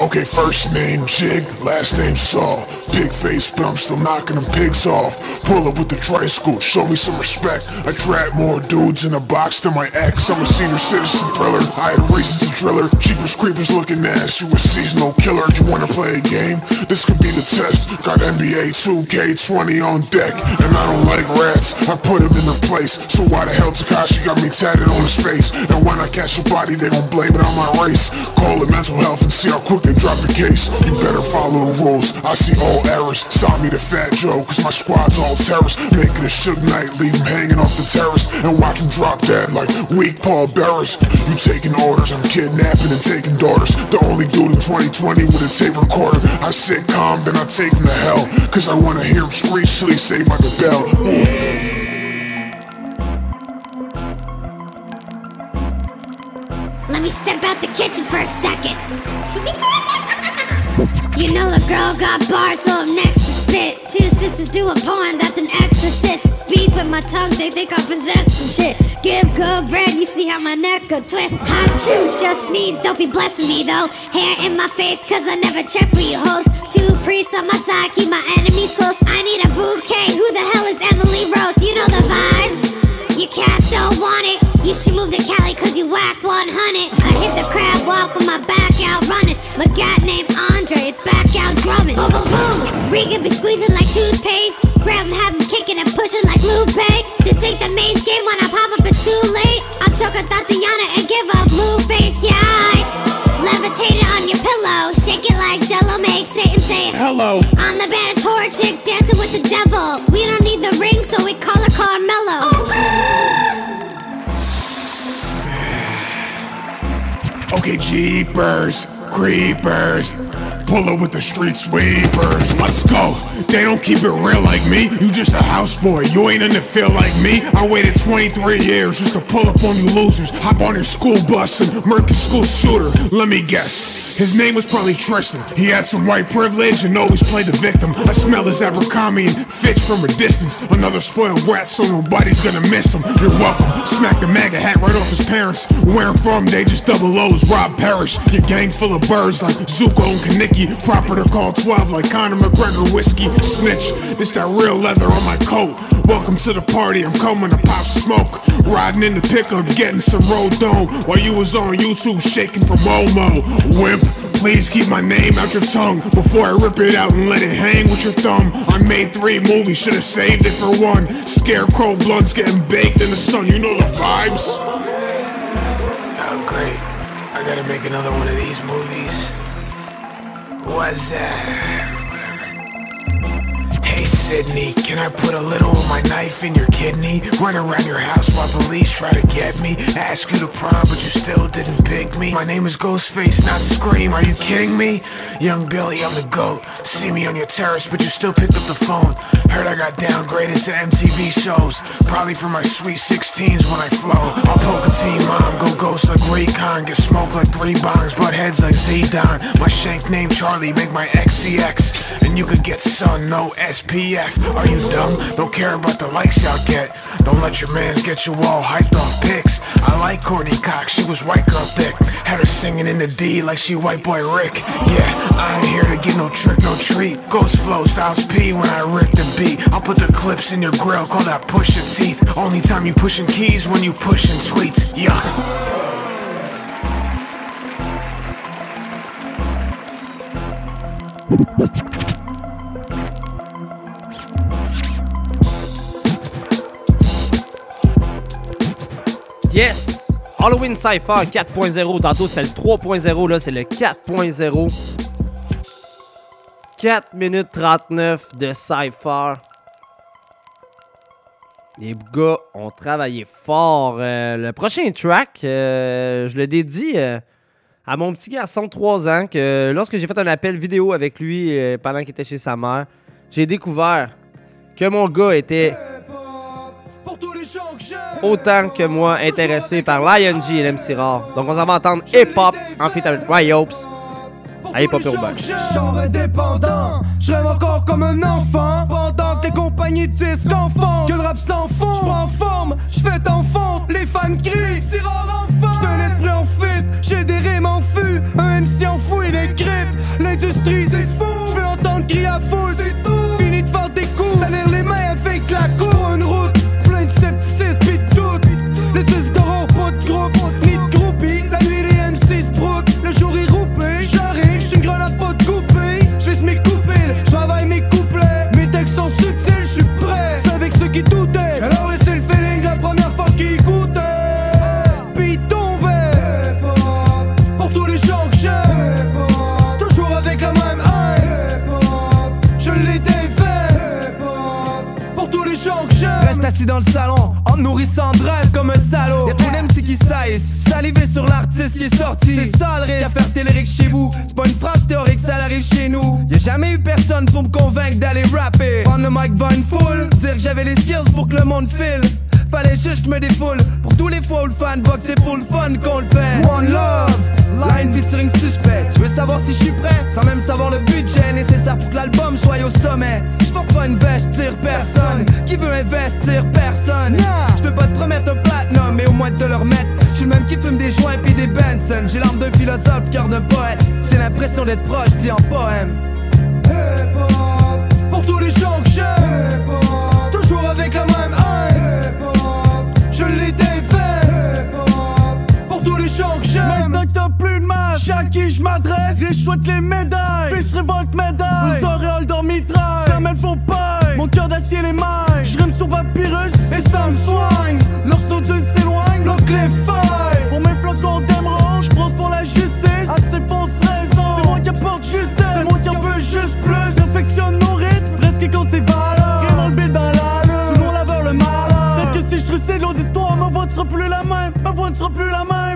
Okay, first name Jig, last name Saul. Big face, but I'm still knocking them pigs off. Pull up with the tricycle, show me some respect. I trap more dudes in a box than my ex. I'm a senior citizen thriller. I had races a driller. Jeepers creepers looking ass. You a seasonal killer. You wanna play a game? This could be the test. Got NBA 2K20 on deck, and I don't like rats. I put him in the place. So why the hell Takashi got me tatted on his face? And when I catch a body, they gon' blame it on my race. Call it mental health and see how quick they drop the case. You better follow the rules. I see all errors. Saw me the fat Joe, cause my squad's all terrorists. Make it a shook night, leave him hanging off the terrace. And watch him drop that like weak Paul Bearers. You taking orders, I'm kidnapping and taking daughters. The only dude in 2020 with a tape recorder. I sit calm, then I take him to hell. Cause I wanna hear him he saved by the bell. Ooh. Let me step out the kitchen for a second. You know the girl got bars, so I'm next to spit. Two sisters do a porn, that's an exorcist. Speak with my tongue, they think I'm possessed and shit. Give good bread, you see how my neck could twist. Hot chew, just sneeze, don't be blessing me though. Hair in my face, cause I never check for you hoes. Two priests on my side, keep my enemies close. I need a bouquet, who the hell is Emily Rose? You know the vibes. You cats don't want it. You should move the Cali cause you whack 100. I hit the crab walk with my back out running. My cat named Andre is back out drumming. Boom, boom, boom. Regan be squeezing like toothpaste. Grab him, have him kicking and pushing like Lupe. This ain't the main game when I pop up, it's too late. I'll choke a Tatiana and give a blue face, yeah. I levitated on your pillow. Shake it like jello, make Satan say Hello. I'm the baddest horror chick dancing with the devil. We don't need the ring, so we call her Carmelo. Oh, Okay, jeepers. creepers. Pull up with the street sweepers. Let's go. They don't keep it real like me. You just a houseboy. You ain't in the field like me. I waited 23 years just to pull up on you losers. Hop on your school bus and murk your school shooter. Let me guess. His name was probably Tristan. He had some white privilege and always played the victim. I smell his Abercrombie and Fitch from a distance. Another spoiled brat, so nobody's gonna miss him. You're welcome. Smack the MAGA hat right off his parents. Where from, they just double O's. Rob Parrish. Your gang full of birds like Zuko and Kaniki. Proper to call 12 like Conor McGregor whiskey. Snitch. This that real leather on my coat. Welcome to the party. I'm coming to pop smoke. Riding in the pickup, getting some road dome. While you was on YouTube shaking for Momo. Wimp. Please keep my name out your tongue before I rip it out and let it hang with your thumb. I made three movies, should've saved it for one. Scarecrow blunts getting baked in the sun, you know the vibes. Oh, great. I gotta make another one of these movies. What's that? Sydney, can I put a little of my knife in your kidney? Run around your house while police try to get me. Ask you to prom, but you still didn't pick me. My name is Ghostface, not Scream. Are you kidding me? Young Billy, I'm the goat. See me on your terrace, but you still picked up the phone. Heard I got downgraded to MTV shows. Probably for my sweet 16s when I flow. I'll poke a team mom, go ghost like Raycon, get smoked like three bongs, butt heads like Zedon. My shank name Charlie, make my XCX, and you could get sun, no SPF. Are you dumb? Don't care about the likes y'all get. Don't let your mans get you all hyped off pics. I like Courtney Cox, she was white girl thick. Had her singing in the D like she white boy Rick. Yeah, I ain't here to get no trick, no treat. Ghost flow, styles P when I rip the beat. I'll put the clips in your grill, call that push teeth. Only time you pushing keys when you pushing tweets. Yeah. Yes! Halloween Cypher 4.0. Tantôt, c'est le 3.0. Là, c'est le 4.0. 4 minutes 39 de Cypher. Les gars ont travaillé fort. Euh, le prochain track, euh, je le dédie euh, à mon petit garçon de 3 ans que lorsque j'ai fait un appel vidéo avec lui pendant qu'il était chez sa mère, j'ai découvert que mon gars était autant que moi intéressé par Lion G et l'MC Rare. Donc on s'en va entendre Hip Hop en feat avec Ryops à Hip Hop Urbain. Genre indépendant, je rêve encore comme un enfant. Pendant que les compagnies disent qu'enfant Que le rap s'en fond, je en forme, je fais en fond. Les fans crient, rare enfant J'suis un esprit en fuite, j'ai des rimes en fût. Un MC en fou, il est grippe L'industrie c'est fou, je veux entendre crier à foule C'est tout, nourrissant de rêve comme un salaud. Y'a ton MC qui saillisse, salivé sur l'artiste qui est sorti. C'est ça le risque, faire lyrics chez vous. C'est pas une phrase théorique, ça arrive chez nous. Y'a jamais eu personne pour me convaincre d'aller rapper. Prendre le mic devant une foule, dire que j'avais les skills pour que le monde file. Fallait juste me défoule Pour tous les fois où le fanbox c'est pour le fun qu'on le fait One love, line featuring suspect Tu veux savoir si je suis prêt? Sans même savoir le budget nécessaire pour que l'album soit au sommet Je porte pas investir personne. Qui veut investir personne? Je peux pas te promettre un platinum Mais au moins te le remettre. Je suis le même qui fume des joints puis des Benson. J'ai l'âme d'un philosophe, cœur d'un poète. C'est l'impression d'être proche, dit en poème. Pour tous les gens que j'aime. Toujours avec la même haine. Je l'ai défait Pour tous les gens que j'aime. Maintenant que t'as plus de match À qui je m'adresse. Les chouettes les médailles. Fils révolte dans Mon cœur d'acier les mailles. Je rime sur papyrus Et ça me soigne. Lorsque nos dieux s'éloignent Bloque les failles Pour mes flocons d'émeraude Je pense pour la justice. Assez fausse raison C'est moi qui apporte justesse C'est moi qui en veux juste plus. Perfectionne nos rythmes Presque contre ses valeurs. Rien dans le beat dans la lune. Sous mon laveur le malheur. Peut-être que si je l'auditoire Ma voix ne sera plus la même. Ma voix ne sera plus la même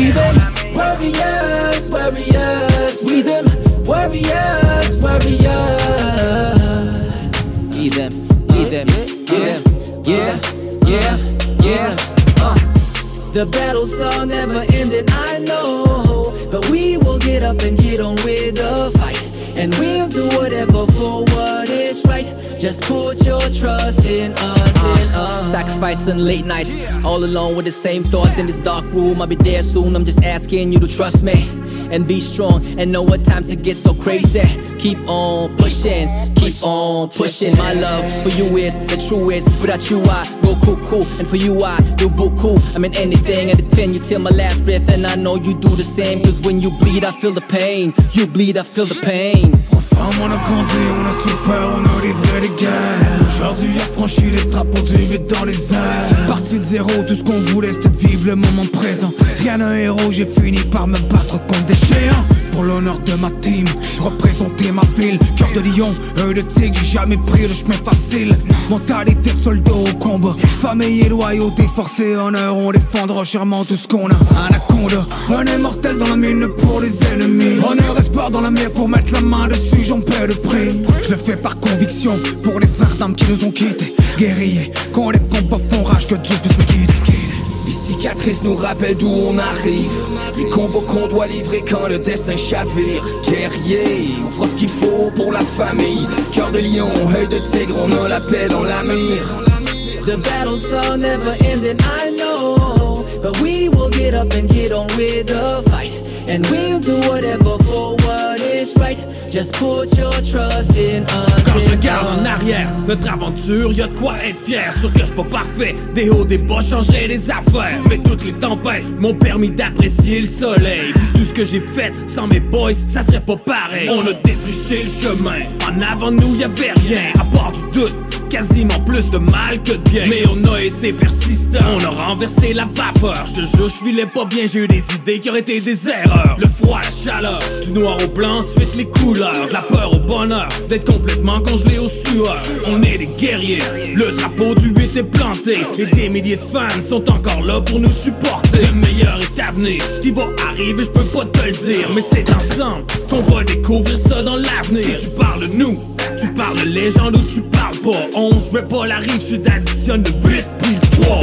We them us. Sacrificing late nights, all alone with the same thoughts in this dark room. I'll be there soon. I'm just asking you to trust me and be strong and know what times it gets so crazy. Keep on pushing, keep on pushing. My love for you is the truest. Without you, I go cuckoo, and for you, I do buku. I mean anything, I defend you till my last breath, and I know you do the same. Cause when you bleed, I feel the pain. You bleed, I feel the pain. On on a on a. Aujourd'hui, a franchi les drapeaux du vide dans les airs. Parti de zéro, tout ce qu'on voulait, c'était vivre le moment présent. Rien d'un héros, j'ai fini par me battre contre des géants. Pour l'honneur de ma team, représenter ma ville. Cœur de lion, œil de tigre, jamais pris le chemin facile. Mentalité de soldat au combat. Famille et loyauté, forcée honneur, on défendra chèrement tout ce qu'on a. Anaconda, un immortel dans la mine pour les ennemis. Honneur, espoir dans la mer pour mettre la main dessus, j'en paie le prix. Je fais par conviction pour les frères qui nous ont quittés. Guerriers, quand les combats font rage, que Dieu puisse me guider. Les cicatrices nous rappellent d'où on arrive. Les combos qu'on doit livrer quand le destin chavire. Guerrier, on fera ce qu'il faut pour la famille. Cœur de lion, œil de tigre, on a la paix dans la mire. The battles are never ending, I know. But we will get up and get on with the fight. And we'll do whatever for what is right. Just put your trust in us. Quand je regarde en arrière, notre aventure, y a de quoi être fier. Sûr que suis pas parfait, des hauts, des bas changeraient les affaires. Mais toutes les tempêtes m'ont permis d'apprécier le soleil. Puis tout ce que j'ai fait sans mes boys, ça serait pas pareil. On a défriché le chemin, en avant nous y avait rien, à part du doute. Quasiment plus de mal que de bien. Mais on a été persistant. On a renversé la vapeur. Je te jure je filais pas bien. J'ai eu des idées qui auraient été des erreurs. Le froid, la chaleur. Du noir au blanc Ensuite les couleurs. La peur au bonheur D'être complètement congelé au sueur. On est des guerriers. Le drapeau du 8 est planté. Et des milliers de fans sont encore là pour nous supporter. Le meilleur est à venir. Ce qui va arriver je peux pas te le dire. Mais c'est ensemble qu'on va découvrir ça dans l'avenir. Tu parles nous tu parles de légende ou tu parles pas 11, je pas la rive sud additionne le 8 puis le 3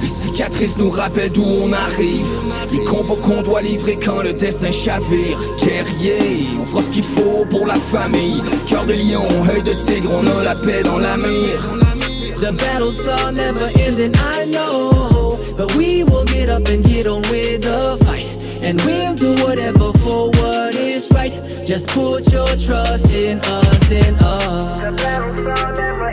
Les cicatrices nous rappellent d'où on arrive. Les combos qu'on doit livrer quand le destin chavire. Guerrier, on fera ce qu'il faut pour la famille. Cœur de lion, œil de tigre, on a la paix dans la mire. The battles are never ending, I know. But we will get up and get on with the fight. And we'll do whatever for what is right. Just put your trust in us, in us. The battles are never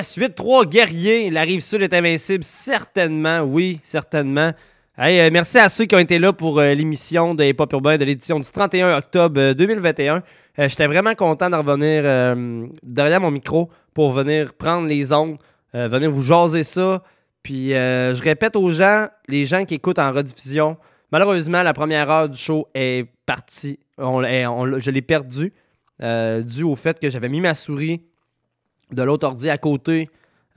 Yes, 8-3 guerrier. La rive sud est invincible. Certainement, oui, certainement. Hey, euh, merci à ceux qui ont été là pour euh, l'émission de Hip Hop Urbain de l'édition du 31 octobre euh, 2021. Euh, J'étais vraiment content de revenir derrière mon micro pour venir prendre les ondes, venir vous jaser ça. Puis je répète aux gens, les gens qui écoutent en rediffusion, malheureusement, la première heure du show est partie. Je l'ai perdue dû au fait que j'avais mis ma souris de l'autre à côté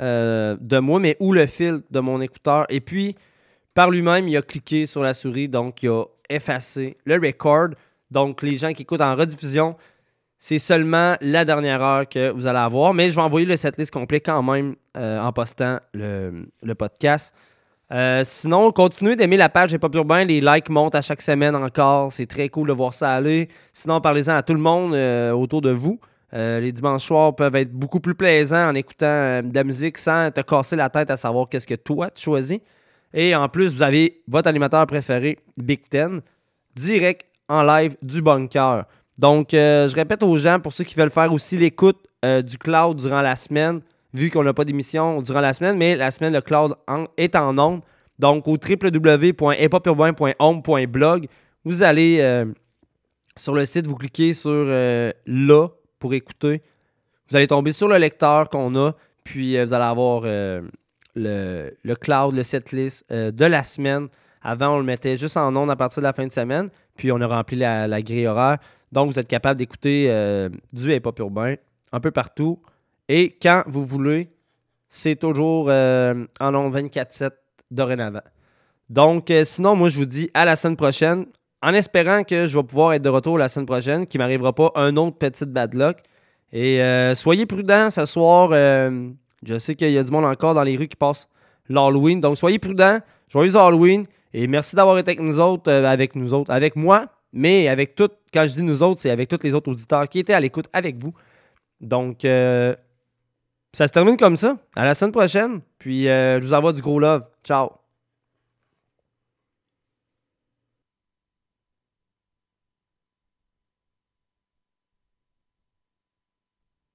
euh, de moi, mais où le fil de mon écouteur. Et puis, par lui-même, il a cliqué sur la souris, donc il a effacé le record. Donc, les gens qui écoutent en rediffusion, c'est seulement la dernière heure que vous allez avoir. Mais je vais envoyer le setlist complet quand même euh, en postant le, podcast. Euh, sinon, continuez d'aimer la page Hip Hop Urbain. Les likes montent à chaque semaine encore. C'est très cool de voir ça aller. Sinon, parlez-en à tout le monde autour de vous. Euh, les dimanches soirs peuvent être beaucoup plus plaisants en écoutant euh, de la musique sans te casser la tête à savoir qu'est-ce que toi tu choisis. Et en plus, vous avez votre animateur préféré, Big Ten, direct en live du bunker. Donc, euh, je répète aux gens, pour ceux qui veulent faire aussi l'écoute du cloud durant la semaine, vu qu'on n'a pas d'émission durant la semaine, mais la semaine, le cloud est en ondes. Donc, au www.hiphopurbain.home.blog, vous allez sur le site, vous cliquez sur là pour écouter. Vous allez tomber sur le lecteur qu'on a, puis euh, vous allez avoir euh, le, cloud, le setlist euh, de la semaine. Avant, on le mettait juste en ondes à partir de la fin de semaine, puis on a rempli la, grille horaire. Donc, vous êtes capable d'écouter du hip-hop urbain un peu partout. Et quand vous voulez, c'est toujours en ondes 24-7 dorénavant. Donc, sinon, moi, je vous dis à la semaine prochaine, en espérant que je vais pouvoir être de retour la semaine prochaine, qu'il ne m'arrivera pas un autre petite bad luck. Et euh, soyez prudents ce soir. euh, je sais qu'il y a du monde encore dans les rues qui passe l'Halloween. Donc, soyez prudents. Joyeux Halloween. Et merci d'avoir été avec nous autres, euh, avec nous autres, avec moi, mais avec tout, quand je dis nous autres, c'est avec tous les autres auditeurs qui étaient à l'écoute avec vous. Donc, ça se termine comme ça. À la semaine prochaine. Puis, je vous envoie du gros love. Ciao.